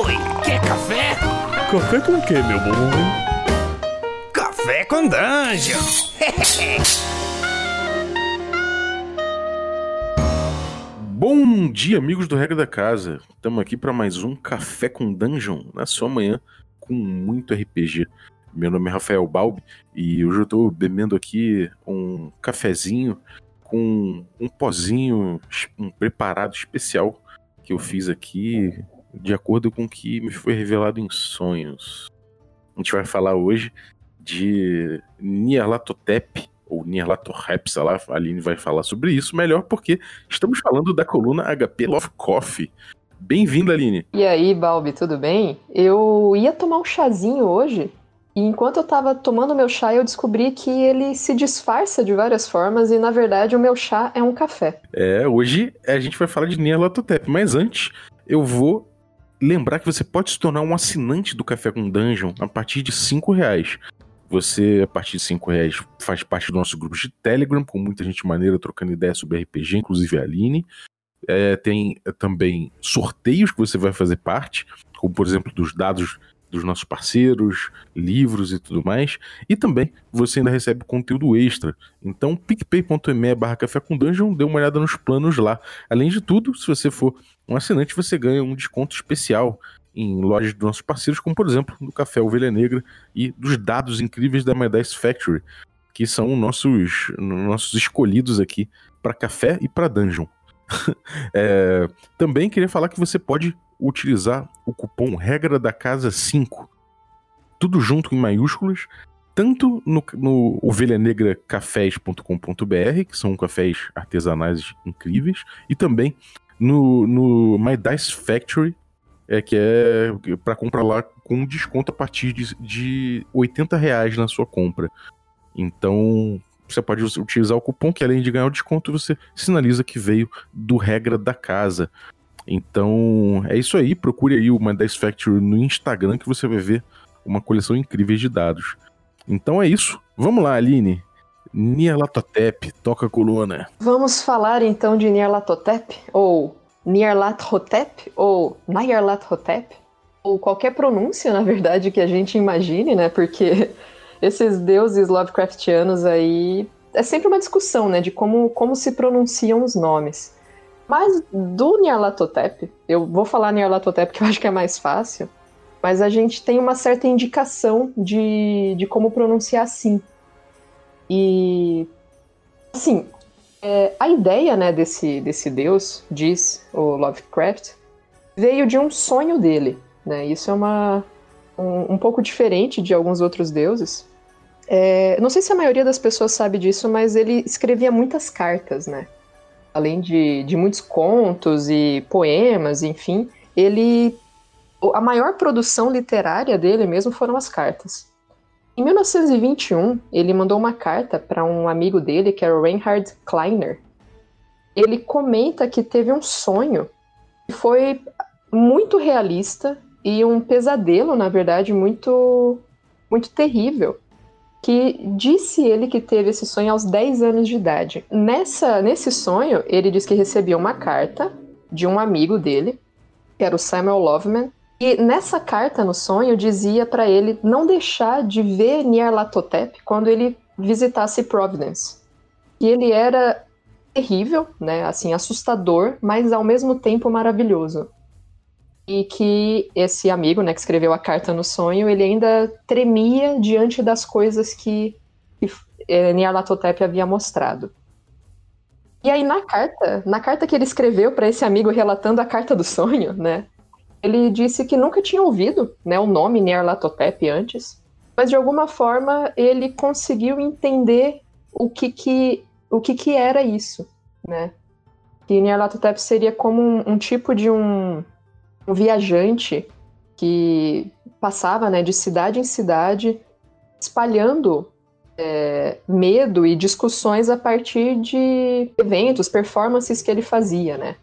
Oi, quer café? Café com o que, meu bom? Café com Dungeon! Bom dia, amigos do Regra da Casa. Estamos aqui para mais um Café com Dungeon na sua manhã com muito RPG. Meu nome é Rafael Balbi e hoje eu estou bebendo aqui um cafezinho com um pozinho um preparado especial que eu fiz aqui de acordo com o que me foi revelado em sonhos. A gente vai falar hoje de Nyarlathotep, ou Nyarlathotep, sei lá, a Aline vai falar sobre isso melhor, porque estamos falando da coluna HP Love Coffee. Bem-vinda, Aline. E aí, Balbi, tudo bem? Eu ia tomar um chazinho hoje, e enquanto eu tava tomando meu chá, eu descobri que ele se disfarça de várias formas, e na verdade o meu chá é um café. É, hoje a gente vai falar de Nyarlathotep, mas antes eu vou lembrar que você pode se tornar um assinante do Café com Dungeon a partir de 5 reais. Você, a partir de 5 reais, faz parte do nosso grupo de Telegram, com muita gente maneira trocando ideias sobre RPG, inclusive a Aline. É, tem também sorteios que você vai fazer parte, como por exemplo dos dados dos nossos parceiros, livros e tudo mais. E também você ainda recebe conteúdo extra. Então, picpay.me barra café com dungeon, dê uma olhada nos planos lá. Além de tudo, se você for um assinante, você ganha um desconto especial em lojas dos nossos parceiros, como por exemplo do Café Ovelha Negra e dos dados incríveis da My Dice Factory, que são nossos, nossos escolhidos aqui para café e para dungeon. é, também queria falar que você pode utilizar o cupom Regra da Casa 5, tudo junto em maiúsculas, tanto no, no ovelhanegracafés.com.br, que são cafés artesanais incríveis, e também no, no My Dice Factory, é, que é para comprar lá com desconto a partir de, de 80 reais na sua compra. Então, você pode utilizar o cupom que além de ganhar o desconto, você sinaliza que veio do regra da casa. Então, é isso aí. Procure aí o My Dice Factory no Instagram que você vai ver uma coleção incrível de dados. Então é isso. Vamos lá, Aline. Nyarlathotep, toca a coluna. Vamos falar então de Nyarlathotep, ou Nyarlathotep, ou Nyarlathotep, ou qualquer pronúncia, na verdade, que a gente imagine, né? Porque esses deuses Lovecraftianos aí é sempre uma discussão, né, de como, como se pronunciam os nomes. Mas do Nyarlathotep, eu vou falar Nyarlathotep que eu acho que é mais fácil, mas a gente tem uma certa indicação de, de como pronunciar assim. E, assim, é, a ideia né, desse, desse deus, diz o Lovecraft, veio de um sonho dele. Né? Isso é uma, um, um pouco diferente de alguns outros deuses. É, não sei se a maioria das pessoas sabe disso, mas ele escrevia muitas cartas, né? Além de, de muitos contos e poemas, enfim, ele a maior produção literária dele mesmo foram as cartas. Em 1921, ele mandou uma carta para um amigo dele, que era o Reinhard Kleiner. Ele comenta que teve um sonho que foi muito realista e um pesadelo, na verdade, muito muito terrível. Que disse ele que teve esse sonho aos 10 anos de idade. Nessa, nesse sonho, ele diz que recebeu uma carta de um amigo dele, que era o Samuel Loveman, e nessa carta no sonho dizia para ele não deixar de ver Nyarlathotep quando ele visitasse Providence. E ele era terrível, né, assim, assustador, mas ao mesmo tempo maravilhoso. E que esse amigo, né, que escreveu a carta no sonho, ele ainda tremia diante das coisas que, que Nyarlathotep havia mostrado. E aí na carta, na carta que ele escreveu para esse amigo relatando a carta do sonho, né, ele disse que nunca tinha ouvido né, o nome Nyarlathotep antes, mas de alguma forma ele conseguiu entender o que que, o que, que era isso, né? Que Nyarlathotep seria como um, um tipo de um, um, viajante que passava né, de cidade em cidade espalhando é, medo e discussões a partir de eventos, performances que ele fazia, né?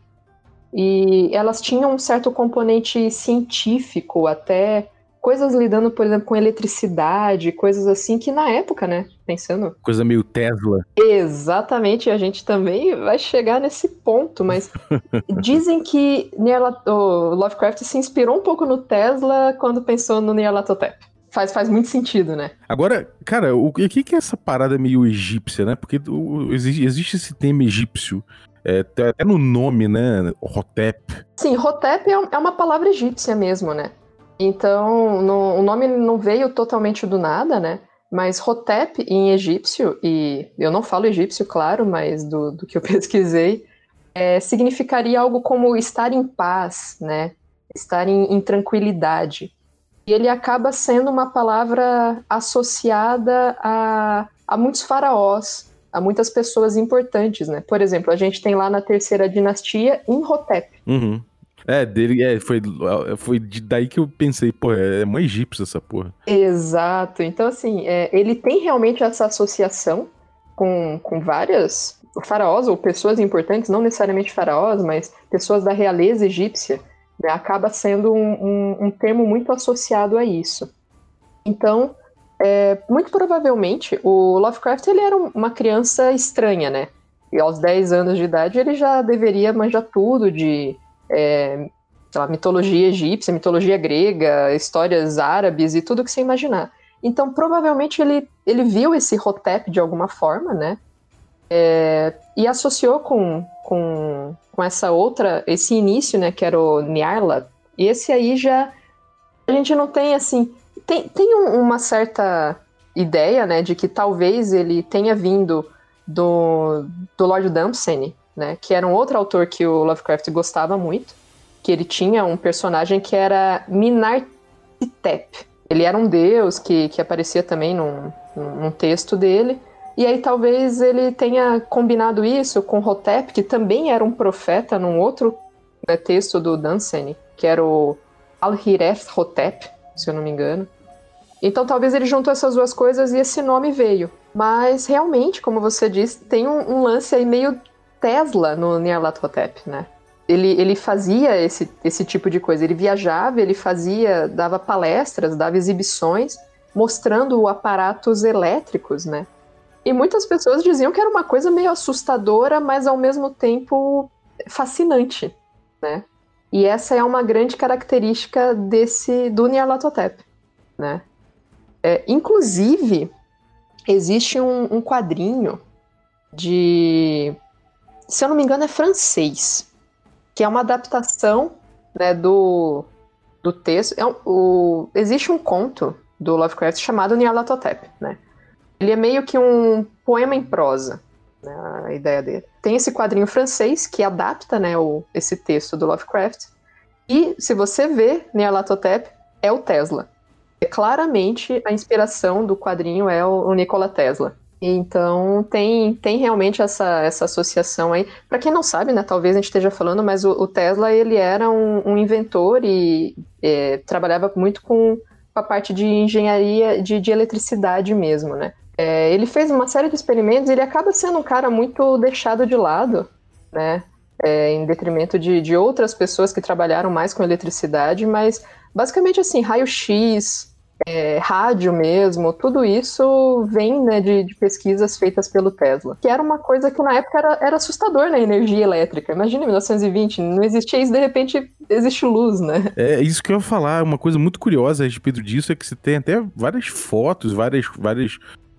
E elas tinham um certo componente científico, até coisas lidando, por exemplo, com eletricidade, coisas assim que na época, né, pensando. Coisa meio Tesla. Exatamente, a gente também vai chegar nesse ponto, mas dizem que o Lovecraft se inspirou um pouco no Tesla quando pensou no Nyarlathotep. Faz, faz muito sentido, né? Agora, cara, o que, que é essa parada meio egípcia, né? Porque o, existe, existe esse tema egípcio. É, até no nome, né? Hotep. Sim, Hotep é, é uma palavra egípcia mesmo, né? Então, no, o nome não veio totalmente do nada, né? Mas Hotep em egípcio, e eu não falo egípcio, claro, mas do, do que eu pesquisei, é, significaria algo como estar em paz, né? Estar em, em tranquilidade. E ele acaba sendo uma palavra associada a, a muitos faraós, a muitas pessoas importantes, né? Por exemplo, a gente tem lá na terceira dinastia Imhotep. Uhum. É, dele, é, foi, foi daí que eu pensei, pô, é, é uma egípcia essa porra. Exato. Então, assim, é, ele tem realmente essa associação com, com várias faraós ou pessoas importantes, não necessariamente faraós, mas pessoas da realeza egípcia, né, acaba sendo um, um, um, termo muito associado a isso. Então, é, muito provavelmente, o Lovecraft ele era uma criança estranha, né? E aos 10 anos de idade ele já deveria manjar tudo de é, lá, mitologia egípcia, mitologia grega, histórias árabes e tudo que você imaginar. Então, provavelmente ele, ele viu esse Hotep de alguma forma, né? É, e associou com, com, com essa outra, esse início, né, que era o Nyarlath. E esse aí já a gente não tem assim, tem, tem um, uma certa ideia, né, de que talvez ele tenha vindo do, do Lord Dumpsany, né? Que era um outro autor que o Lovecraft gostava muito. Que ele tinha um personagem que era Minartitep. Ele era um deus que, que aparecia também num, num texto dele. E aí talvez ele tenha combinado isso com Hotep, que também era um profeta num outro né, texto do Dunsany, que era o Alhireth Hotep, se eu não me engano. Então talvez ele juntou essas duas coisas e esse nome veio. Mas realmente, como você disse, tem um, um lance aí meio Tesla no Nyarlathotep, né? Ele, ele fazia esse, esse tipo de coisa. Ele viajava, ele fazia, dava palestras, dava exibições, mostrando aparatos elétricos, né? E muitas pessoas diziam que era uma coisa meio assustadora, mas ao mesmo tempo fascinante, né? E essa é uma grande característica desse do Nyarlathotep, né? É, inclusive, existe um, um quadrinho de se eu não me engano, é francês, que é uma adaptação né, do, do texto. É um, o, existe um conto do Lovecraft chamado Nyarlathotep, né? Ele é meio que um poema em prosa, né, a ideia dele. Tem esse quadrinho francês que adapta né, o, esse texto do Lovecraft. E, se você vê Nyarlathotep, é o Tesla. É claramente a inspiração do quadrinho é o, o Nikola Tesla. Então tem, tem realmente essa, essa associação aí. Para quem não sabe, né, talvez a gente esteja falando, mas o, o Tesla ele era um, um inventor e é, trabalhava muito com, a parte de engenharia de, de eletricidade mesmo, né? É, ele fez uma série de experimentos ele acaba sendo um cara muito deixado de lado, né? É, em detrimento de, de outras pessoas que trabalharam mais com eletricidade, mas basicamente assim, raio-x, é, rádio mesmo, tudo isso vem né, de, de, pesquisas feitas pelo Tesla, que era uma coisa que na época era, era assustador na né, energia elétrica. Imagina, 1920, não existia isso, de repente existe luz, né? É isso que eu ia falar, uma coisa muito curiosa a respeito disso é que você tem até várias fotos, várias, várias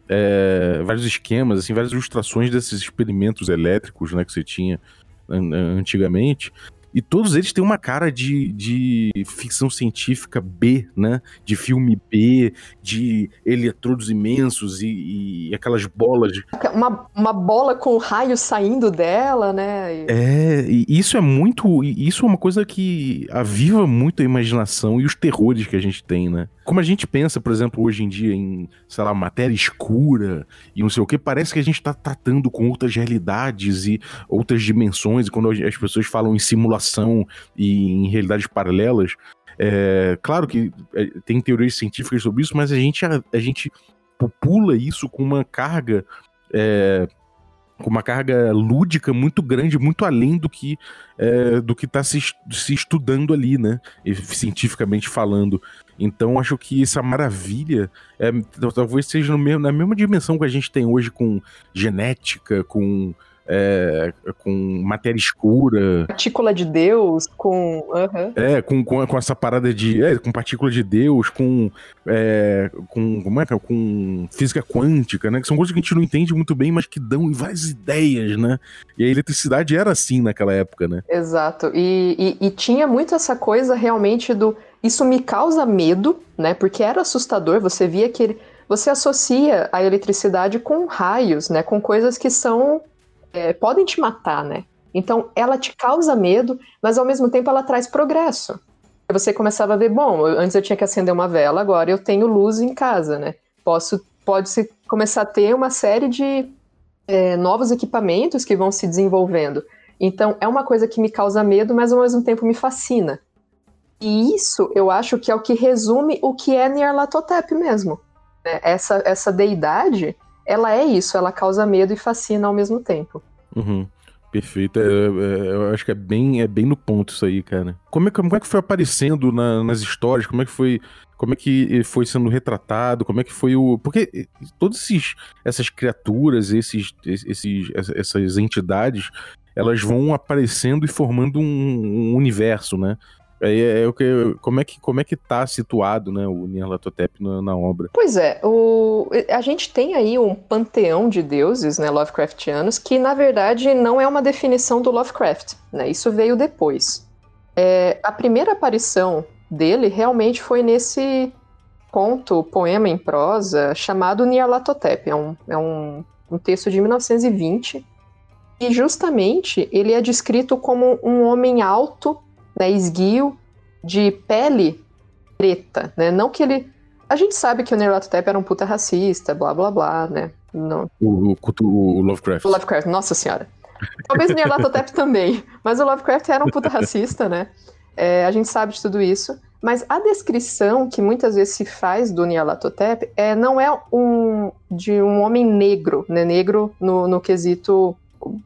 é, vários esquemas, assim, várias ilustrações desses experimentos elétricos né, que você tinha antigamente. E todos eles têm uma cara de, de ficção científica B, né? De filme B, de eletrodos imensos e, e aquelas bolas. De... Uma, uma bola com raios saindo dela, né? É, e isso é muito. Isso é uma coisa que aviva muito a imaginação e os terrores que a gente tem, né? Como a gente pensa, por exemplo, hoje em dia em, sei lá, matéria escura e não sei o que, parece que a gente tá tratando com outras realidades e outras dimensões. E quando as pessoas falam em simulação e em realidades paralelas, é, claro que é, tem teorias científicas sobre isso, mas a gente, a, a gente popula isso com uma carga é, com uma carga lúdica muito grande, muito além do que é, do que está se, se, estudando ali, né? Cientificamente falando. Então acho que essa maravilha é, talvez seja mesmo, na mesma dimensão que a gente tem hoje com genética, com é, com matéria escura. Partícula de Deus, com. Uhum. É, com, com, com, essa parada de. É, com partícula de Deus, com. É, com. Como é que é? Com física quântica, né? Que são coisas que a gente não entende muito bem, mas que dão várias ideias, né? E a eletricidade era assim naquela época, né? Exato. E, e, e tinha muito essa coisa realmente do. Isso me causa medo, né? Porque era assustador, você via que ele. Você associa a eletricidade com raios, né? Com coisas que são é, podem te matar, né? Então, ela te causa medo, mas ao mesmo tempo ela traz progresso. Você começava a ver, bom, antes eu tinha que acender uma vela, agora eu tenho luz em casa, né? Posso, pode se começar a ter uma série de é, novos equipamentos que vão se desenvolvendo. Então, é uma coisa que me causa medo, mas ao mesmo tempo me fascina. E isso, eu acho que é o que resume o que é Nyarlathotep mesmo. Né? Essa, essa deidade, ela é isso, ela causa medo e fascina ao mesmo tempo. Uhum. Perfeito. É, é, eu acho que é bem, é bem no ponto isso aí, cara. Como é, como é que foi aparecendo na, nas histórias? Como é que foi. Como é que foi sendo retratado? Como é que foi o. Porque todas essas criaturas, esses, esses, essas entidades, elas vão aparecendo e formando um, um universo, né? É, é, o que, como, é que, como é que tá situado né, o Nyarlathotep na, na, obra? Pois é, o, a gente tem aí um panteão de deuses né, Lovecraftianos que, na verdade, não é uma definição do Lovecraft. Né, isso veio depois. É, a primeira aparição dele realmente foi nesse conto, poema em prosa, chamado Nyarlathotep. É um, é um, um texto de 1920 e justamente ele é descrito como um homem alto né, esguio, de pele preta, né? Não que ele... A gente sabe que o Nyarlathotep era um puta racista, blá, blá, blá, né? Não. O, o, o Lovecraft. O Lovecraft, nossa senhora. Talvez o Nyarlathotep também, mas o Lovecraft era um puta racista, né? É, a gente sabe de tudo isso. Mas a descrição que muitas vezes se faz do Nyarlathotep é, não é um, de um homem negro, né? Negro no, no quesito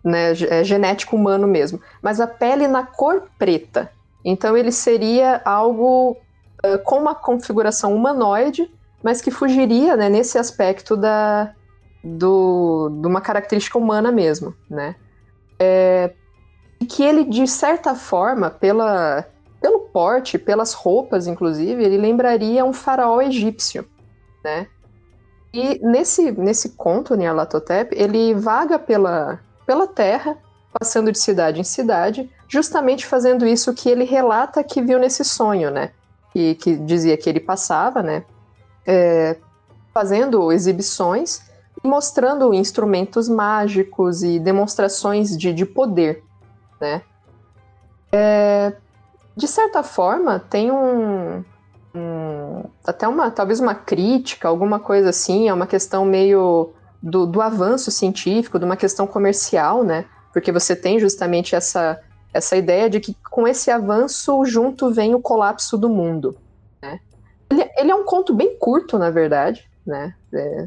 né, é genético humano mesmo, mas a pele na cor preta. Então ele seria algo uh, com uma configuração humanoide, mas que fugiria né, nesse aspecto da, do, de uma característica humana mesmo, né? É, e que ele, de certa forma, pela, pelo porte, pelas roupas, inclusive, ele lembraria um faraó egípcio, né? E nesse, nesse conto, Nyarlathotep, ele vaga pela, pela terra, passando de cidade em cidade, justamente fazendo isso que ele relata que viu nesse sonho, né? Que, que dizia que ele passava, né? É, fazendo exibições e mostrando instrumentos mágicos e demonstrações de, de poder, né? É, de certa forma, tem um, um, até uma talvez uma crítica, alguma coisa assim, é uma questão meio do, do avanço científico, de uma questão comercial, né? Porque você tem justamente essa essa ideia de que com esse avanço junto vem o colapso do mundo. Né? Ele, ele, é um conto bem curto, na verdade. Né? É,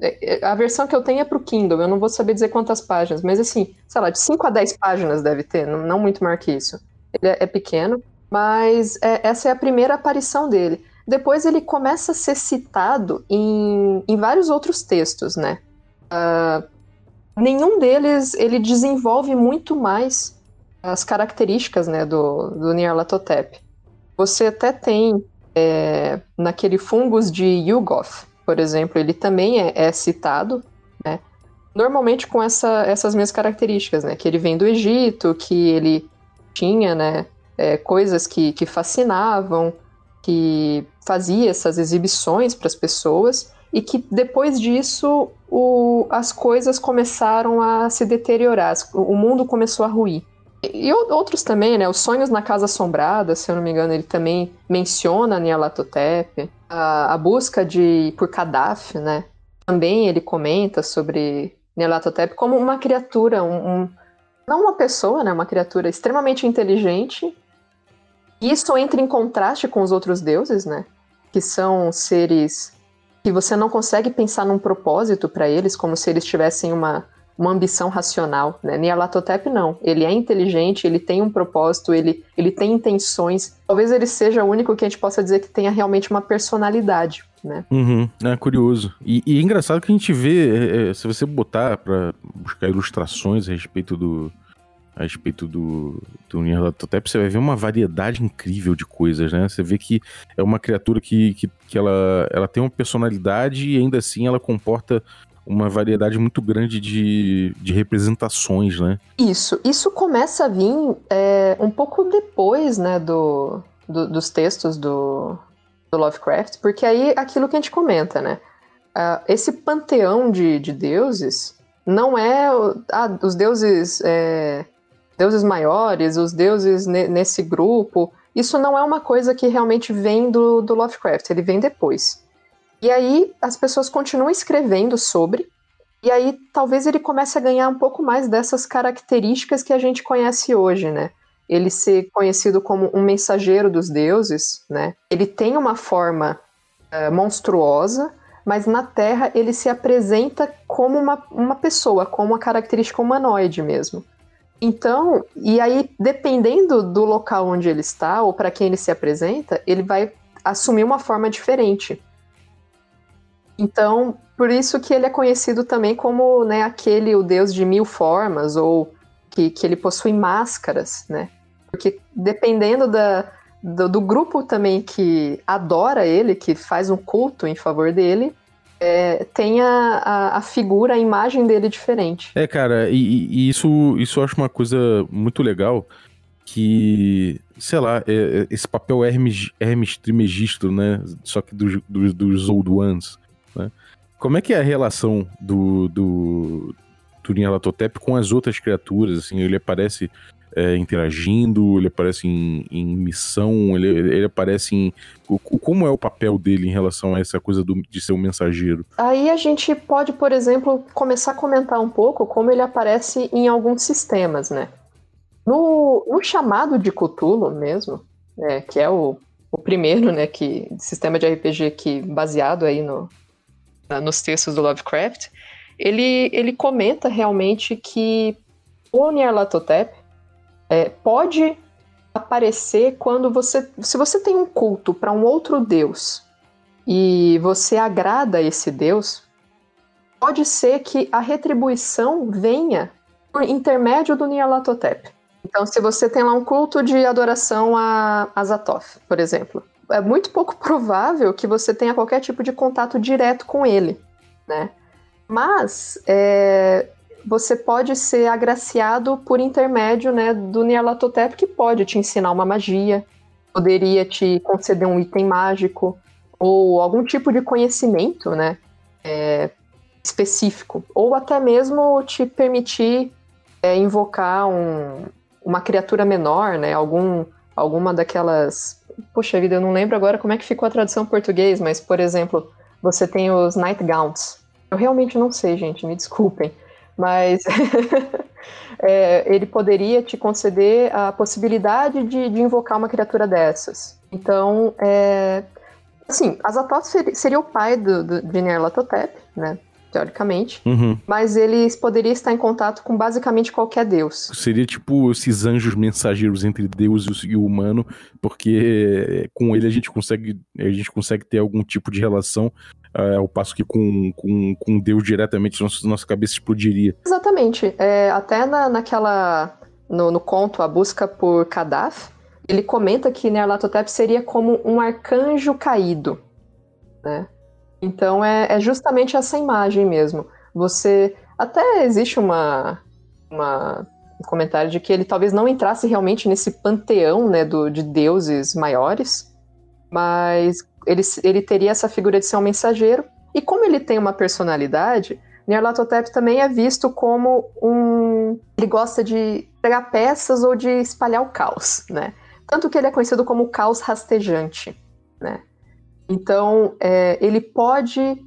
é, a versão que eu tenho é para o Kindle, eu não vou saber dizer quantas páginas, mas assim, sei lá, de 5 a 10 páginas deve ter, não, não muito maior que isso. Ele é, é pequeno, mas é, essa é a primeira aparição dele. Depois ele começa a ser citado em, em vários outros textos, né? Uh, nenhum deles ele desenvolve muito mais as características né, do, do Nyarlathotep. Você até tem é, naquele fungos de Yugoth, por exemplo, ele também é, é citado, né? Normalmente com essa, essas mesmas características, né? Que ele vem do Egito, que ele tinha, né? É, coisas que, que fascinavam, que fazia essas exibições para as pessoas e que depois disso o, as coisas começaram a se deteriorar, o mundo começou a ruir. E outros também, né? Os Sonhos na Casa Assombrada, se eu não me engano, ele também menciona Nyarlathotep. A, a busca de por Kadhafi, né? Também ele comenta sobre Nyarlathotep como uma criatura, um, um, não uma pessoa, né? Uma criatura extremamente inteligente. Isso entra em contraste com os outros deuses, né? Que são seres que você não consegue pensar num propósito para eles, como se eles tivessem uma uma ambição racional, né? Nyarlathotep não. Ele é inteligente, ele tem um propósito, ele, ele tem intenções. Talvez ele seja o único que a gente possa dizer que tenha realmente uma personalidade, né? Uhum, é curioso. E, e é engraçado que a gente vê, é, é, se você botar para buscar ilustrações a respeito do a respeito do, do Nyarlathotep, você vai ver uma variedade incrível de coisas, né? Você vê que é uma criatura que, que, que ela, ela tem uma personalidade e ainda assim ela comporta uma variedade muito grande de, de representações, né? Isso. Isso começa a vir é, um pouco depois, né, do, do, dos textos do, do Lovecraft, porque aí aquilo que a gente comenta, né? Uh, esse panteão de, de deuses não é ah, os deuses é, deuses maiores, os deuses ne, nesse grupo. Isso não é uma coisa que realmente vem do, do Lovecraft, ele vem depois. E aí as pessoas continuam escrevendo sobre, e aí talvez ele comece a ganhar um pouco mais dessas características que a gente conhece hoje, né? Ele ser conhecido como um mensageiro dos deuses, né? Ele tem uma forma uh, monstruosa, mas na Terra ele se apresenta como uma, uma pessoa, como uma característica humanoide mesmo. Então, e aí, dependendo do local onde ele está, ou para quem ele se apresenta, ele vai assumir uma forma diferente. Então, por isso que ele é conhecido também como né, aquele, o deus de mil formas, ou que, que ele possui máscaras, né? Porque dependendo da, do, do, grupo também que adora ele, que faz um culto em favor dele, é, tem a, a, a, figura, a imagem dele diferente. É, cara, e, e, isso, isso eu acho uma coisa muito legal, que, sei lá, é, é esse papel Hermes, Hermes Trimegisto, né? Só que dos, dos, dos Old Ones. Né? Como é que é a relação do, do, Nyarlathotep com as outras criaturas? Assim, ele aparece é, interagindo, ele aparece em, em missão, ele, ele, aparece em. O, como é o papel dele em relação a essa coisa do, de ser um mensageiro? Aí a gente pode, por exemplo, começar a comentar um pouco como ele aparece em alguns sistemas, né? No, no chamado de Cthulhu mesmo, é, que é o, o primeiro, né, que sistema de RPG que baseado aí no, nos textos do Lovecraft, ele, ele comenta realmente que o Nyarlathotep é, pode aparecer quando você. Se você tem um culto para um outro deus e você agrada esse deus, pode ser que a retribuição venha por intermédio do Nyarlathotep. Então, se você tem lá um culto de adoração a Azathoth, por exemplo, é muito pouco provável que você tenha qualquer tipo de contato direto com ele, né? Mas é, você pode ser agraciado por intermédio né, do Nyarlathotep, que pode te ensinar uma magia, poderia te conceder um item mágico, ou algum tipo de conhecimento né, é, específico, ou até mesmo te permitir é, invocar um, uma criatura menor, né, algum, alguma daquelas Poxa vida, eu não lembro agora como é que ficou a tradução português, mas, por exemplo, você tem os Nightgaunts. Eu realmente não sei, gente, me desculpem. Mas é, ele poderia te conceder a possibilidade de, de invocar uma criatura dessas. Então, é, assim, Azathoth seria o pai do, do, de Nyarlathotep, né? Teoricamente, uhum. mas eles poderiam estar em contato com basicamente qualquer deus. Seria tipo esses anjos mensageiros entre Deus e o humano, porque com ele a gente consegue, a gente consegue ter algum tipo de relação, uh, ao passo que com, com, com Deus diretamente nossa, nossa cabeça explodiria. Exatamente. É, até na, naquela. No, no conto A Busca por Kadaf, ele comenta que Nerlatotep seria como um arcanjo caído, né? Então é, é justamente essa imagem mesmo. Você. Até existe uma, uma um comentário de que ele talvez não entrasse realmente nesse panteão né, do, de deuses maiores, mas ele, ele teria essa figura de ser um mensageiro. E como ele tem uma personalidade, Nyarlathotep também é visto como um. Ele gosta de pegar peças ou de espalhar o caos, né? Tanto que ele é conhecido como o caos rastejante, né? Então, é, ele pode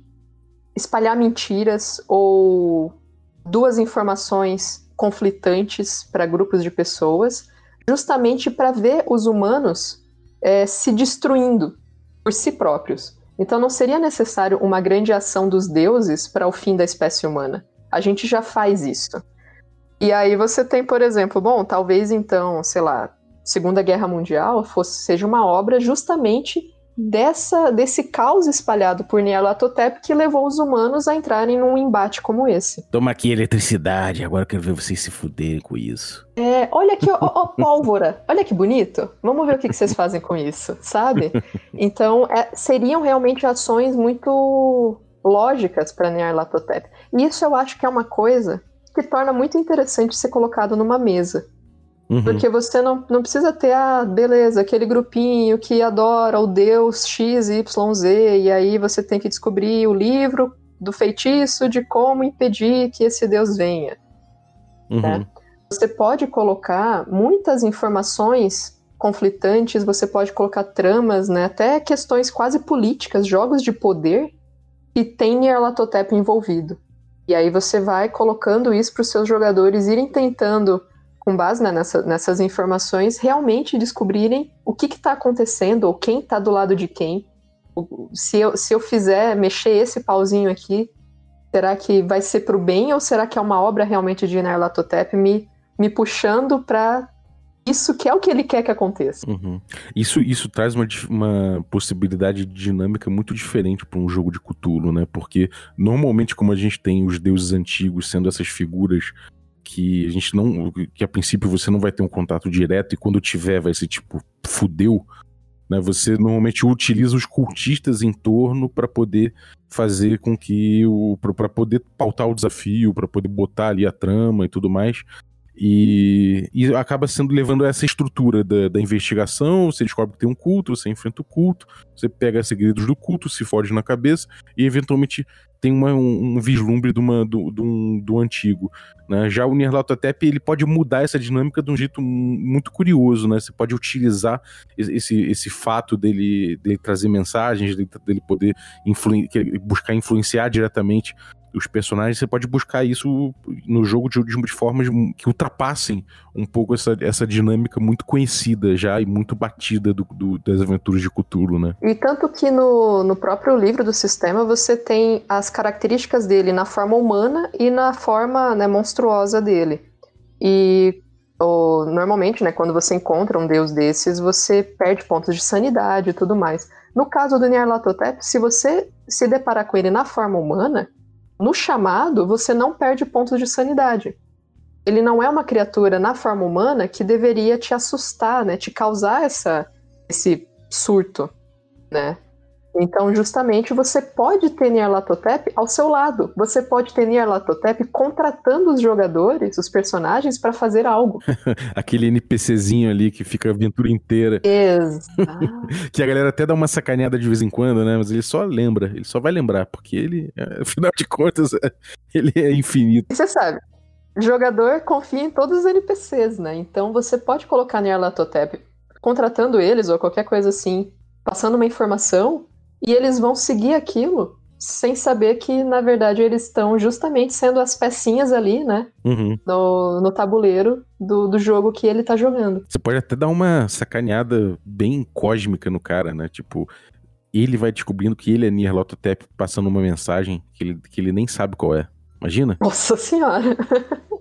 espalhar mentiras ou duas informações conflitantes para grupos de pessoas, justamente para ver os humanos é, se destruindo por si próprios. Então, não seria necessário uma grande ação dos deuses para o fim da espécie humana. A gente já faz isso. E aí você tem, por exemplo, bom, talvez então, sei lá, Segunda Guerra Mundial fosse, seja uma obra justamente dessa desse caos espalhado por Nyarlathotep que levou os humanos a entrarem num embate como esse. Toma aqui eletricidade, agora eu quero ver vocês se fuderem com isso. É, olha aqui, ó, ó, pólvora, olha que bonito. Vamos ver o que, que vocês fazem com isso, sabe? Então, é, seriam realmente ações muito lógicas para Nyarlathotep. E isso eu acho que é uma coisa que torna muito interessante ser colocado numa mesa. Uhum. Porque você não, não precisa ter a ah, beleza, aquele grupinho que adora o deus X, Y, Z, e aí você tem que descobrir o livro do feitiço de como impedir que esse deus venha. Uhum. Né? Você pode colocar muitas informações conflitantes, você pode colocar tramas, né, até questões quase políticas, jogos de poder, e tem Nyarlathotep envolvido. E aí você vai colocando isso para os seus jogadores irem tentando com base né, nessa, nessas informações, realmente descobrirem o que está acontecendo ou quem está do lado de quem. Se eu, se eu fizer mexer esse pauzinho aqui, será que vai ser para o bem ou será que é uma obra realmente de Nyarlathotep me, me puxando para isso que é o que ele quer que aconteça. Uhum. Isso, isso traz uma, uma possibilidade de dinâmica muito diferente para um jogo de Cthulhu, né? Porque normalmente, como a gente tem os deuses antigos sendo essas figuras que a gente não. que a princípio você não vai ter um contato direto e quando tiver vai ser tipo, fudeu. Né? Você normalmente utiliza os cultistas em torno para poder fazer com que o. para poder pautar o desafio, para poder botar ali a trama e tudo mais. E, e acaba sendo levando essa estrutura da, da, investigação. Você descobre que tem um culto, você enfrenta o culto, você pega segredos do culto, se fode na cabeça e eventualmente tem uma, um, um, vislumbre de uma, do, do, do antigo. Né? Já o Nyarlathotep ele pode mudar essa dinâmica de um jeito muito curioso. Né? Você pode utilizar esse, esse fato dele, dele trazer mensagens, dele, dele poder buscar influenciar diretamente os personagens, você pode buscar isso no jogo de, de formas que ultrapassem um pouco essa, essa dinâmica muito conhecida já e muito batida do, do, das aventuras de Cthulhu, né? E tanto que no, no próprio livro do sistema você tem as características dele na forma humana e na forma né, monstruosa dele. E ou, normalmente, né, quando você encontra um deus desses, você perde pontos de sanidade e tudo mais. No caso do Nyarlathotep, se você se deparar com ele na forma humana, no chamado, você não perde pontos de sanidade. Ele não é uma criatura na forma humana que deveria te assustar, né? Te causar essa, esse surto, né? Então, justamente, você pode ter Nyarlathotep ao seu lado. Você pode ter Nyarlathotep contratando os jogadores, os personagens, para fazer algo. Aquele NPCzinho ali que fica a aventura inteira. Exato. que a galera até dá uma sacaneada de vez em quando, né? Mas ele só lembra, ele só vai lembrar, porque ele, afinal de contas, ele é infinito. E você sabe, jogador confia em todos os NPCs, né? Então você pode colocar Nyarlathotep contratando eles ou qualquer coisa assim, passando uma informação e eles vão seguir aquilo sem saber que, na verdade, eles estão justamente sendo as pecinhas ali, né? Uhum. No, no tabuleiro do, do jogo que ele tá jogando. Você pode até dar uma sacaneada bem cósmica no cara, né? Tipo, ele vai descobrindo que ele é Nirlototep passando uma mensagem que ele, que ele nem sabe qual é. Imagina? Nossa senhora!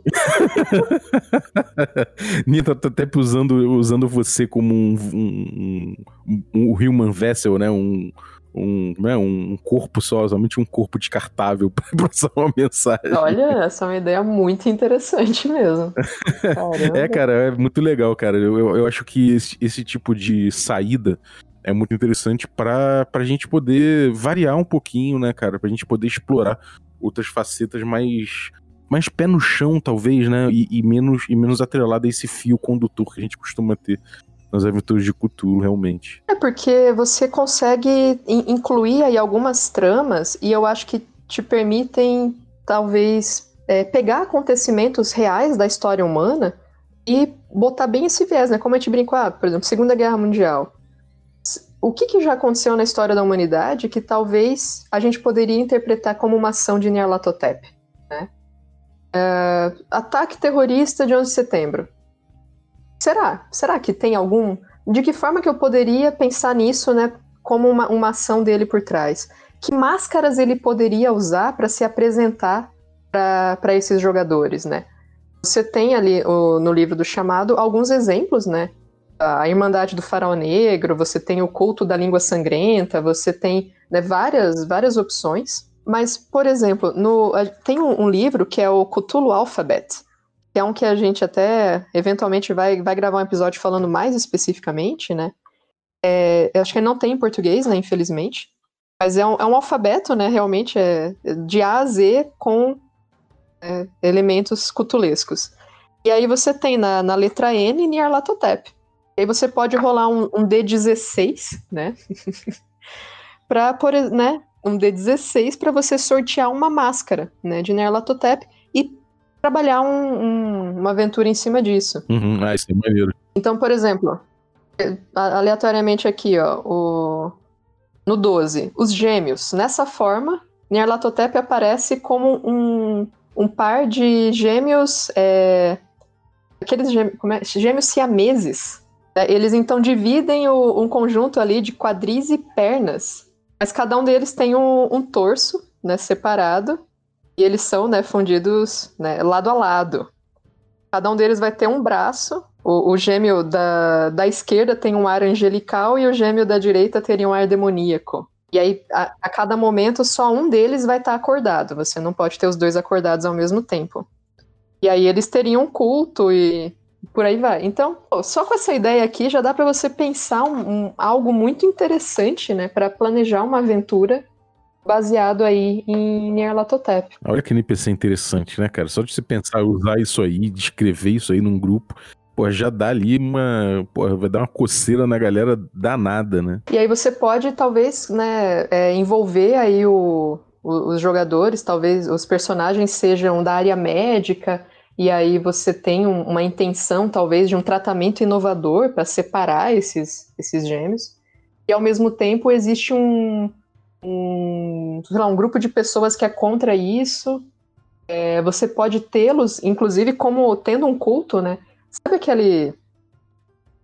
Nirlototep usando, usando você como um, um, um, um human vessel, né? Um, um, né, um corpo só, somente um corpo descartável para passar uma mensagem. Olha, essa é uma ideia muito interessante mesmo. é, cara, é muito legal, cara. Eu, eu, eu acho que esse, esse, tipo de saída é muito interessante para a gente poder variar um pouquinho, né, cara? Pra gente poder explorar outras facetas mais mais pé no chão, talvez, né? E, e, menos, e menos atrelado a esse fio condutor que a gente costuma ter nas aventuras de Cthulhu, realmente. É porque você consegue incluir aí algumas tramas e eu acho que te permitem, talvez, é, pegar acontecimentos reais da história humana e botar bem esse viés, né? Como a gente brincou, ah, por exemplo, Segunda Guerra Mundial. O que, que, já aconteceu na história da humanidade que talvez a gente poderia interpretar como uma ação de Nyarlathotep, né? Uh, ataque terrorista de 11 de setembro. Será? Será que tem algum? De que forma que eu poderia pensar nisso, né? Como uma, uma ação dele por trás? Que máscaras ele poderia usar para se apresentar para esses jogadores, né? Você tem ali o, no livro do chamado alguns exemplos, né? A Irmandade do Faraó Negro, você tem o culto da língua sangrenta, você tem né, várias, várias opções. Mas, por exemplo, no, tem um, um, livro que é o Cthulhu Alphabet, que é um que a gente até eventualmente vai, vai gravar um episódio falando mais especificamente, né? É, eu acho que não tem em português, né, infelizmente. Mas é um, é um alfabeto, né, realmente, é de A a Z com é, elementos cutulescos. E aí você tem na, na letra N Nyarlathotep. E aí você pode rolar um, um D16, né? para por, né, um D16 para você sortear uma máscara, né, de Nyarlathotep e trabalhar um, um, uma aventura em cima disso. Uhum, ah, isso é maneiro. Então, por exemplo, aleatoriamente aqui, ó, o no 12, os gêmeos. Nessa forma, Nyarlathotep aparece como um, um par de gêmeos, é, aqueles gêmeos, é, gêmeos siameses. Né? Eles então dividem o, um conjunto ali de quadris e pernas, mas cada um deles tem um, um torso né, separado e eles são né, fundidos né, lado a lado. Cada um deles vai ter um braço. O, o, gêmeo da, da esquerda tem um ar angelical e o gêmeo da direita teria um ar demoníaco. E aí, a, a cada momento, só um deles vai estar tá acordado. Você não pode ter os dois acordados ao mesmo tempo. E aí eles teriam um culto e por aí vai. Então, só com essa ideia aqui já dá para você pensar um, um, algo muito interessante, né, para planejar uma aventura baseado aí em Nyarlathotep. Olha que NPC interessante, né, cara? Só de você pensar, usar isso aí, descrever isso aí num grupo, pô, já dá ali uma. Pô, vai dar uma coceira na galera danada, né? E aí você pode, talvez, né, é, envolver aí o, o, os jogadores, talvez os personagens sejam da área médica, e aí você tem um, uma intenção, talvez, de um tratamento inovador para separar esses, esses gêmeos. E ao mesmo tempo existe um, um, lá, um grupo de pessoas que é contra isso. É, você pode tê-los, inclusive, como tendo um culto, né? Sabe aquele.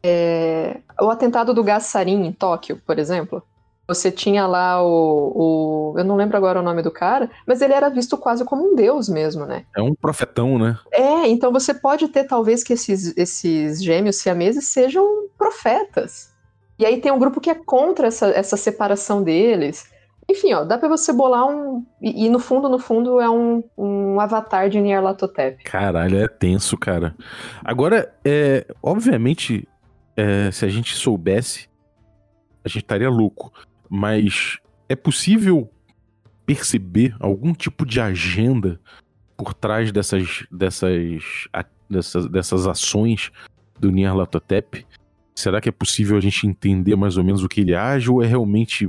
É, o atentado do gás sarin em Tóquio, por exemplo? Você tinha lá o, o, Eu não lembro agora o nome do cara, mas ele era visto quase como um deus mesmo, né? É um profetão, né? É, então você pode ter talvez que esses, esses gêmeos siameses sejam profetas. E aí tem um grupo que é contra essa, essa separação deles. Enfim, ó, dá pra você bolar um. E, e no fundo, no fundo, é um, um avatar de Nyarlathotep. Caralho, é tenso, cara. Agora, é, obviamente, é, se a gente soubesse, a gente estaria louco. Mas é possível perceber algum tipo de agenda por trás dessas, dessas, dessas, dessas ações do Nyarlathotep? Será que é possível a gente entender mais ou menos o que ele age ou é realmente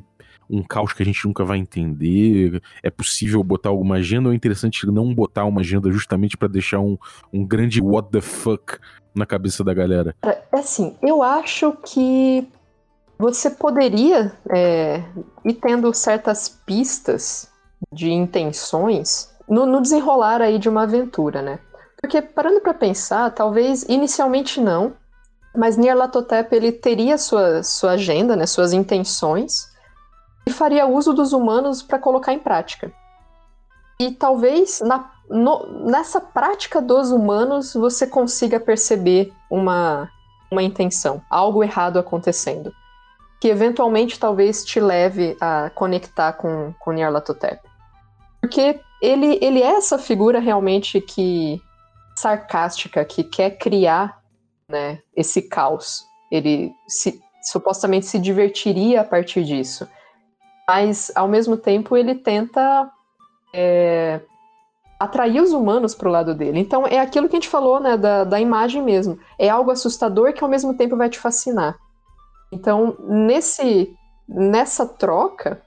um caos que a gente nunca vai entender? É possível botar alguma agenda ou é interessante não botar uma agenda justamente para deixar um, um grande what the fuck na cabeça da galera? É assim, eu acho que você poderia é, ir tendo certas pistas de intenções no, no desenrolar aí de uma aventura, né? Porque parando para pensar, talvez inicialmente não, mas Nyarlathotep ele teria sua, sua agenda, né, suas intenções, e faria uso dos humanos para colocar em prática. E talvez na, no, nessa prática dos humanos você consiga perceber uma, uma intenção, algo errado acontecendo, que eventualmente talvez te leve a conectar com, com Nyarlathotep. Porque ele, ele é essa figura realmente que sarcástica, que quer criar né, esse caos. Ele se, supostamente se divertiria a partir disso mas ao mesmo tempo ele tenta é, atrair os humanos para o lado dele. Então é aquilo que a gente falou, né, da, da imagem mesmo. É algo assustador que ao mesmo tempo vai te fascinar. Então nesse nessa troca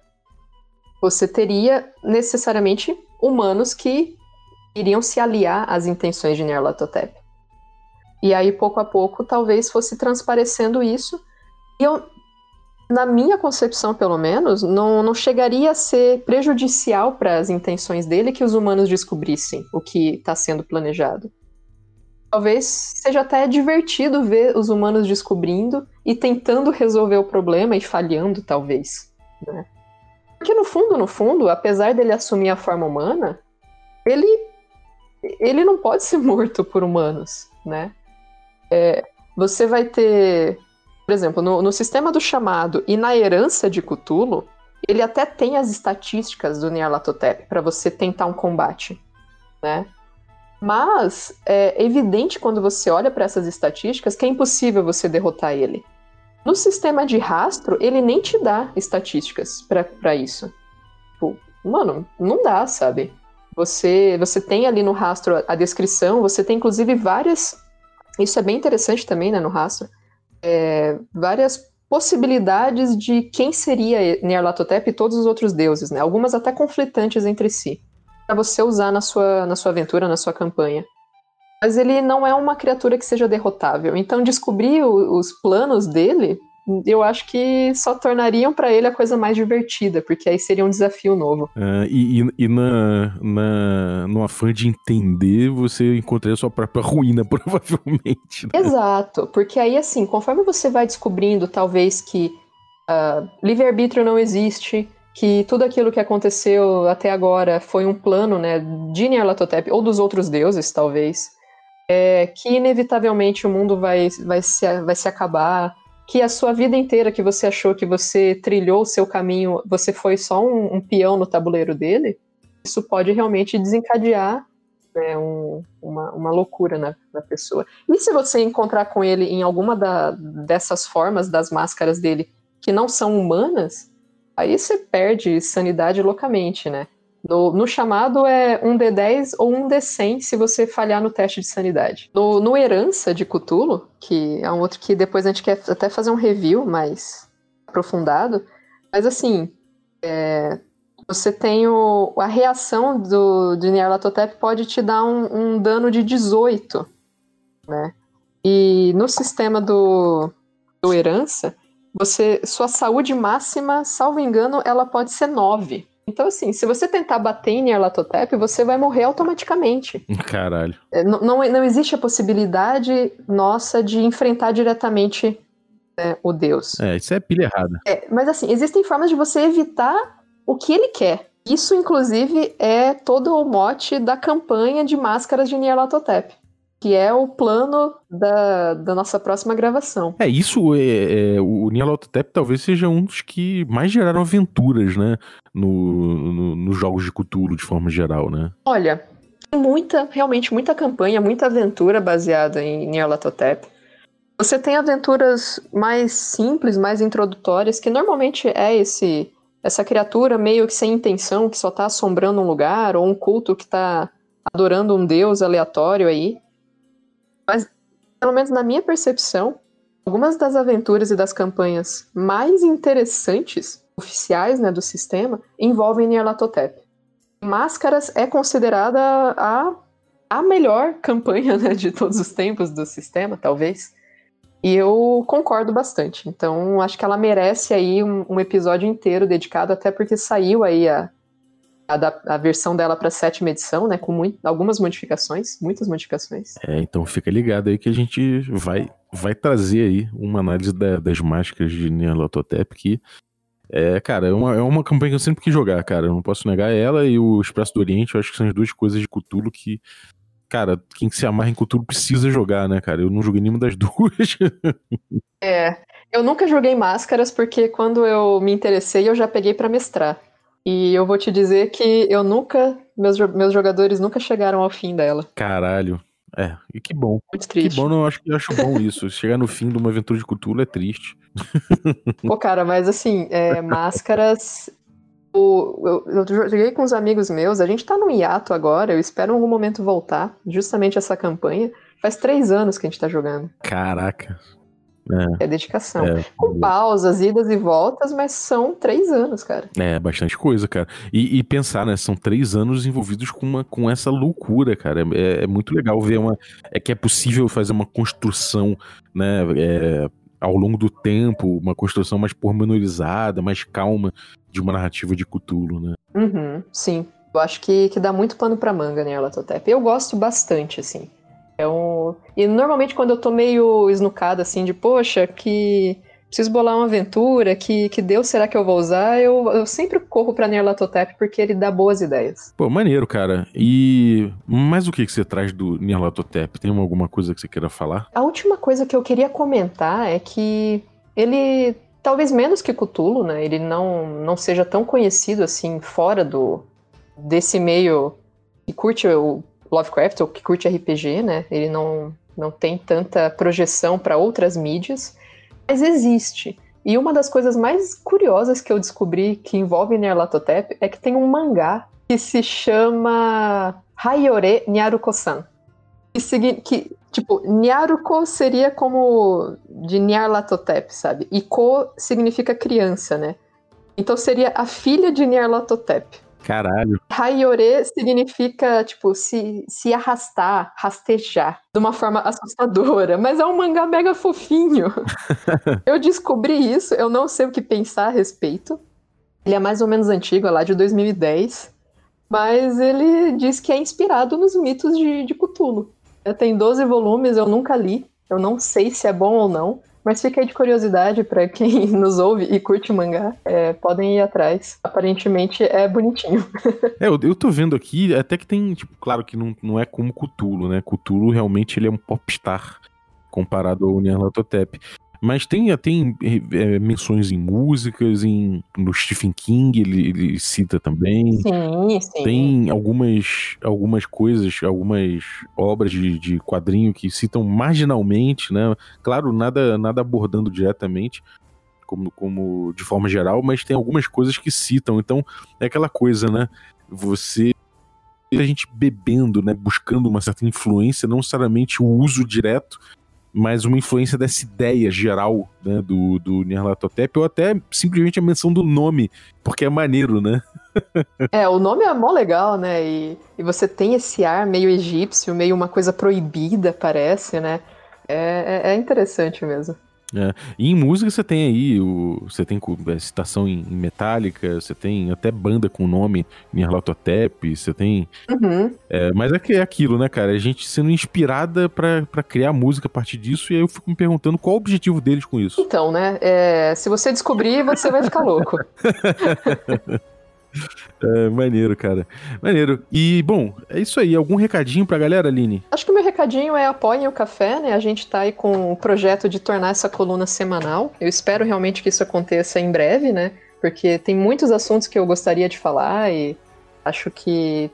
você teria necessariamente humanos que iriam se aliar às intenções de Nyarlathotep. E aí pouco a pouco talvez fosse transparecendo isso. E eu na minha concepção, pelo menos, não, não chegaria a ser prejudicial para as intenções dele que os humanos descobrissem o que está sendo planejado. Talvez seja até divertido ver os humanos descobrindo e tentando resolver o problema e falhando, talvez. Né? Porque no fundo, no fundo, apesar dele assumir a forma humana, ele ele não pode ser morto por humanos, né? É, você vai ter, por exemplo, no, no, sistema do chamado e na herança de Cthulhu, ele até tem as estatísticas do Nyarlathotep para você tentar um combate, né? Mas é evidente quando você olha para essas estatísticas que é impossível você derrotar ele. No sistema de rastro, ele nem te dá estatísticas para isso. Tipo, mano, não dá, sabe? Você, você tem ali no rastro a, a descrição, você tem inclusive várias. Isso é bem interessante também, né, no rastro. É, várias possibilidades de quem seria Nyarlathotep e todos os outros deuses, né? Algumas até conflitantes entre si, para você usar na sua, na sua aventura, na sua campanha. Mas ele não é uma criatura que seja derrotável. Então descobrir os planos dele eu acho que só tornariam para ele a coisa mais divertida, porque aí seria um desafio novo. Uh, e, e, e, na, na, no afã de entender, você encontraria sua própria ruína, provavelmente. Né? Exato, porque aí, assim, conforme você vai descobrindo, talvez, que uh, livre-arbítrio não existe, que tudo aquilo que aconteceu até agora foi um plano, né, de Nyarlathotep, ou dos outros deuses, talvez, é, que inevitavelmente o mundo vai, vai, se, vai se acabar, que a sua vida inteira que você achou que você trilhou o seu caminho, você foi só um, um peão no tabuleiro dele, isso pode realmente desencadear né, um, uma, uma loucura na, na, pessoa. E se você encontrar com ele em alguma da, dessas formas das máscaras dele que não são humanas, aí você perde sanidade loucamente, né? No, no, chamado é um D10 ou um D100 se você falhar no teste de sanidade. No, no Herança de Cthulhu, que é um outro que depois a gente quer até fazer um review mais aprofundado, mas assim, é, você tem o, a reação do, de Nyarlathotep pode te dar um, um dano de 18, né? E no sistema do, do Herança, você, sua saúde máxima, salvo engano, ela pode ser 9. Então, assim, se você tentar bater em Nyarlathotep, você vai morrer automaticamente. Caralho. É, não, não, não existe a possibilidade nossa de enfrentar diretamente né, o Deus. É, isso é pilha errada. É, mas, assim, existem formas de você evitar o que ele quer. Isso, inclusive, é todo o mote da campanha de máscaras de Nyarlathotep que é o plano da, da nossa próxima gravação. É, isso é, é o Nyarlathotep talvez seja um dos que mais geraram aventuras, né, no, no, nos jogos de Cthulhu de forma geral, né? Olha, muita, realmente muita campanha, muita aventura baseada em Nyarlathotep. Você tem aventuras mais simples, mais introdutórias, que normalmente é esse essa criatura meio que sem intenção, que só tá assombrando um lugar, ou um culto que tá adorando um deus aleatório aí. Mas, pelo menos na minha percepção, algumas das aventuras e das campanhas mais interessantes, oficiais né, do sistema, envolvem Nyarlathotep. Máscaras é considerada a, a melhor campanha né, de todos os tempos do sistema, talvez. E eu concordo bastante. Então, acho que ela merece aí um, um episódio inteiro dedicado, até porque saiu aí a, a, a versão dela para sétima edição, né? Com muito, algumas modificações, muitas modificações. É, então fica ligado aí que a gente vai, vai trazer aí uma análise da, das máscaras de Nyarlathotep que é, cara, é uma, é uma campanha que eu sempre quis jogar, cara. Eu não posso negar ela e o Expresso do Oriente, eu acho que são as duas coisas de Cthulhu que, cara, quem se amarra em Cthulhu precisa jogar, né, cara? Eu não joguei nenhuma das duas. é, eu nunca joguei máscaras porque quando eu me interessei eu já peguei para mestrar. E eu vou te dizer que eu nunca. Meus, meus jogadores nunca chegaram ao fim dela. Caralho. É, e que bom. Muito triste. Que bom, eu acho, eu acho bom isso. Chegar no fim de uma aventura de Cthulhu é triste. Pô, cara, mas assim, é, máscaras. O, eu, eu joguei com os amigos meus, a gente tá no hiato agora, eu espero em algum momento voltar, justamente essa campanha. Faz três anos que a gente tá jogando. Caraca. É, é dedicação. É, Com pausas, idas e voltas, mas são três anos, cara. É, bastante coisa, cara. E, e pensar, né? São três anos envolvidos com, uma, com essa loucura, cara. É, é muito legal ver uma. É que é possível fazer uma construção, né? É, ao longo do tempo, uma construção mais pormenorizada, mais calma de uma narrativa de Cthulhu, né? Uhum, sim. Eu acho que, que dá muito pano pra manga, né, Latotep. Eu gosto bastante, assim. É um... E normalmente quando eu tô meio esnucada, assim, de poxa, que, preciso bolar uma aventura, que, que Deus será que eu vou usar? Eu, eu sempre corro pra Nyarlathotep porque ele dá boas ideias. Pô, maneiro, cara. E mais o que, que você traz do Nyarlathotep? Tem alguma coisa que você queira falar? A última coisa que eu queria comentar é que ele, talvez menos que Cthulhu, né? Ele não, não seja tão conhecido assim fora do desse meio que curte o Lovecraft ou que curte RPG, né? Ele não, não tem tanta projeção para outras mídias, mas existe. E uma das coisas mais curiosas que eu descobri que envolve Nyarlathotep é que tem um mangá que se chama Hayore Nyaruko-san. Que, que, tipo, Nyaruko seria como de Nyarlathotep, sabe? E Ko significa criança, né? Então seria a filha de Nyarlathotep. Caralho. Hayore significa, tipo, se, se arrastar, rastejar, de uma forma assustadora. Mas é um mangá mega fofinho. eu descobri isso, eu não sei o que pensar a respeito. Ele é mais ou menos antigo, é lá de 2010. Mas ele diz que é inspirado nos mitos de, de Cthulhu. Tem 12 volumes, eu nunca li. Eu não sei se é bom ou não. Mas fica aí de curiosidade para quem nos ouve e curte mangá, é, podem ir atrás. Aparentemente é bonitinho. é, eu, eu tô vendo aqui, até que tem, tipo, claro que não, não é como Cthulhu, né? Cthulhu realmente ele é um popstar comparado ao Nyarlathotep. Mas tem, tem é, menções em músicas, em, no Stephen King ele, ele, cita também. Sim, sim. Tem algumas, algumas coisas, algumas obras de, de quadrinho que citam marginalmente, né? Claro, nada, nada abordando diretamente, como, como de forma geral, mas tem algumas coisas que citam. Então, é aquela coisa, né? Você a gente bebendo, né, buscando uma certa influência, não necessariamente o uso direto, mas uma influência dessa ideia geral né, do, do Nyarlathotep, ou até simplesmente a menção do nome, porque é maneiro, né? é, o nome é mó legal, né? E, e você tem esse ar meio egípcio, meio uma coisa proibida, parece, né? É, é, é interessante mesmo. É. E em música você tem aí, o, você tem é, citação em, em Metallica, você tem até banda com nome em Arlautotep, você tem. Uhum. É, mas é que é aquilo, né, cara? A gente sendo inspirada para criar música a partir disso, e aí eu fico me perguntando qual o objetivo deles com isso. Então, né? É, se você descobrir, você vai ficar louco. É, maneiro, cara. Maneiro. E, bom, é isso aí. Algum recadinho pra galera, Aline? Acho que o meu recadinho é apoiem o café, né? A gente tá aí com o projeto de tornar essa coluna semanal. Eu espero realmente que isso aconteça em breve, né? Porque tem muitos assuntos que eu gostaria de falar e acho que,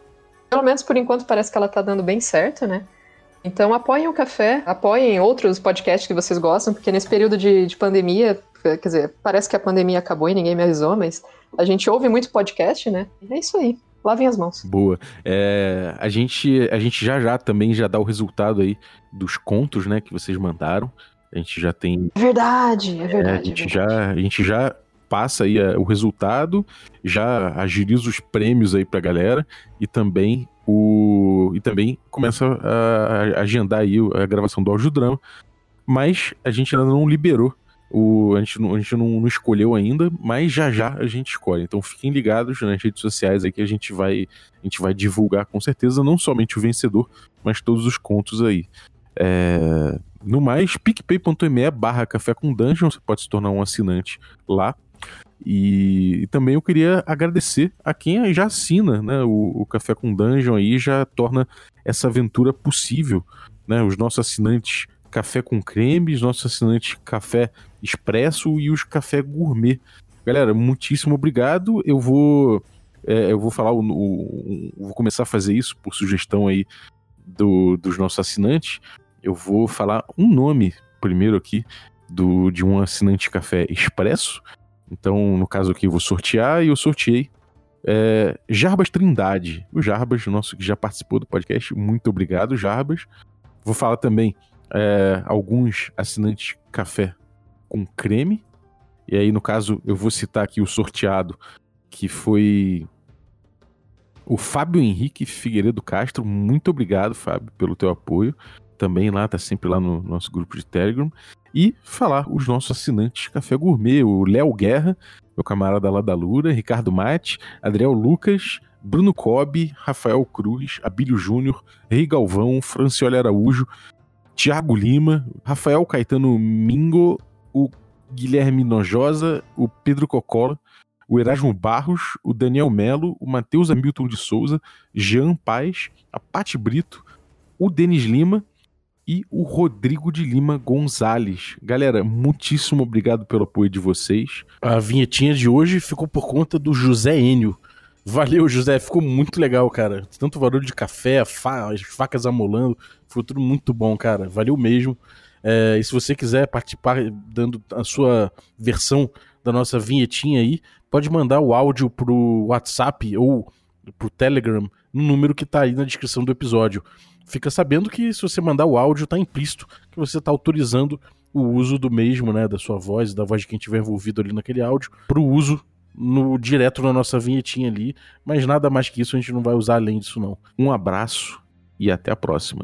pelo menos por enquanto, parece que ela tá dando bem certo, né? Então apoiem o café, apoiem outros podcasts que vocês gostam, porque nesse período de, de pandemia, quer dizer, parece que a pandemia acabou e ninguém me avisou, mas a gente ouve muito podcast, né? É isso aí. Lavem as mãos. Boa. É, a, gente, a gente já já também já dá o resultado aí dos contos, né, que vocês mandaram. A gente já tem. É verdade, é verdade. É, a, gente é verdade. Já, a gente já passa aí a, o resultado, já agiliza os prêmios aí pra galera e também o e também começa a, a agendar aí a gravação do audiodrama, mas a gente ainda não liberou o, a gente, não, a gente não, não, escolheu ainda, mas já já a gente escolhe. Então fiquem ligados nas redes sociais aí que a gente vai, a gente vai divulgar com certeza não somente o vencedor, mas todos os contos aí. É... No mais, picpay.me barra café com dungeon, você pode se tornar um assinante lá. E, e, também eu queria agradecer a quem já assina né, o, o Café com Dungeon aí, já torna essa aventura possível. Né, os nossos assinantes Café com Creme, os nossos assinantes Café Expresso e os Café Gourmet. Galera, muitíssimo obrigado. Eu vou é, eu vou falar, o, o, vou começar a fazer isso por sugestão aí do, dos nossos assinantes. Eu vou falar um nome primeiro aqui do, de um assinante Café Expresso então, no caso aqui, eu vou sortear e eu sorteei é, Jarbas Trindade. O Jarbas, nosso que já participou do podcast. Muito obrigado, Jarbas. Vou falar também é, alguns assinantes café com creme. E aí, no caso, eu vou citar aqui o sorteado, que foi o Fábio Henrique Figueiredo Castro. Muito obrigado, Fábio, pelo teu apoio. Também lá, tá sempre lá no nosso grupo de Telegram e falar os nossos assinantes Café Gourmet, o Léo Guerra, meu camarada lá da Lura, Ricardo Mate, Adriel Lucas, Bruno Cobb, Rafael Cruz, Abílio Júnior, Rei Galvão, Francioli Araújo, Tiago Lima, Rafael Caetano Mingo, o Guilherme Nojosa, o Pedro Cocola, o Erasmo Barros, o Daniel Melo, o Matheus Hamilton de Souza, Jean Paz, a Pati Brito, o Denis Lima e o Rodrigo de Lima Gonzalez. Galera, muitíssimo obrigado pelo apoio de vocês. A vinhetinha de hoje ficou por conta do José Enio. Valeu, José, ficou muito legal, cara. Tanto barulho de café, fa as facas amolando, ficou tudo muito bom, cara. Valeu mesmo. É, e se você quiser participar dando a sua versão da nossa vinhetinha aí, pode mandar o áudio pro WhatsApp ou pro Telegram no número que tá aí na descrição do episódio fica sabendo que se você mandar o áudio, tá implícito que você está autorizando o uso do mesmo, né, da sua voz, da voz de quem estiver envolvido ali naquele áudio, para o uso no direto na nossa vinhetinha ali, mas nada mais que isso a gente não vai usar além disso não. Um abraço e até a próxima.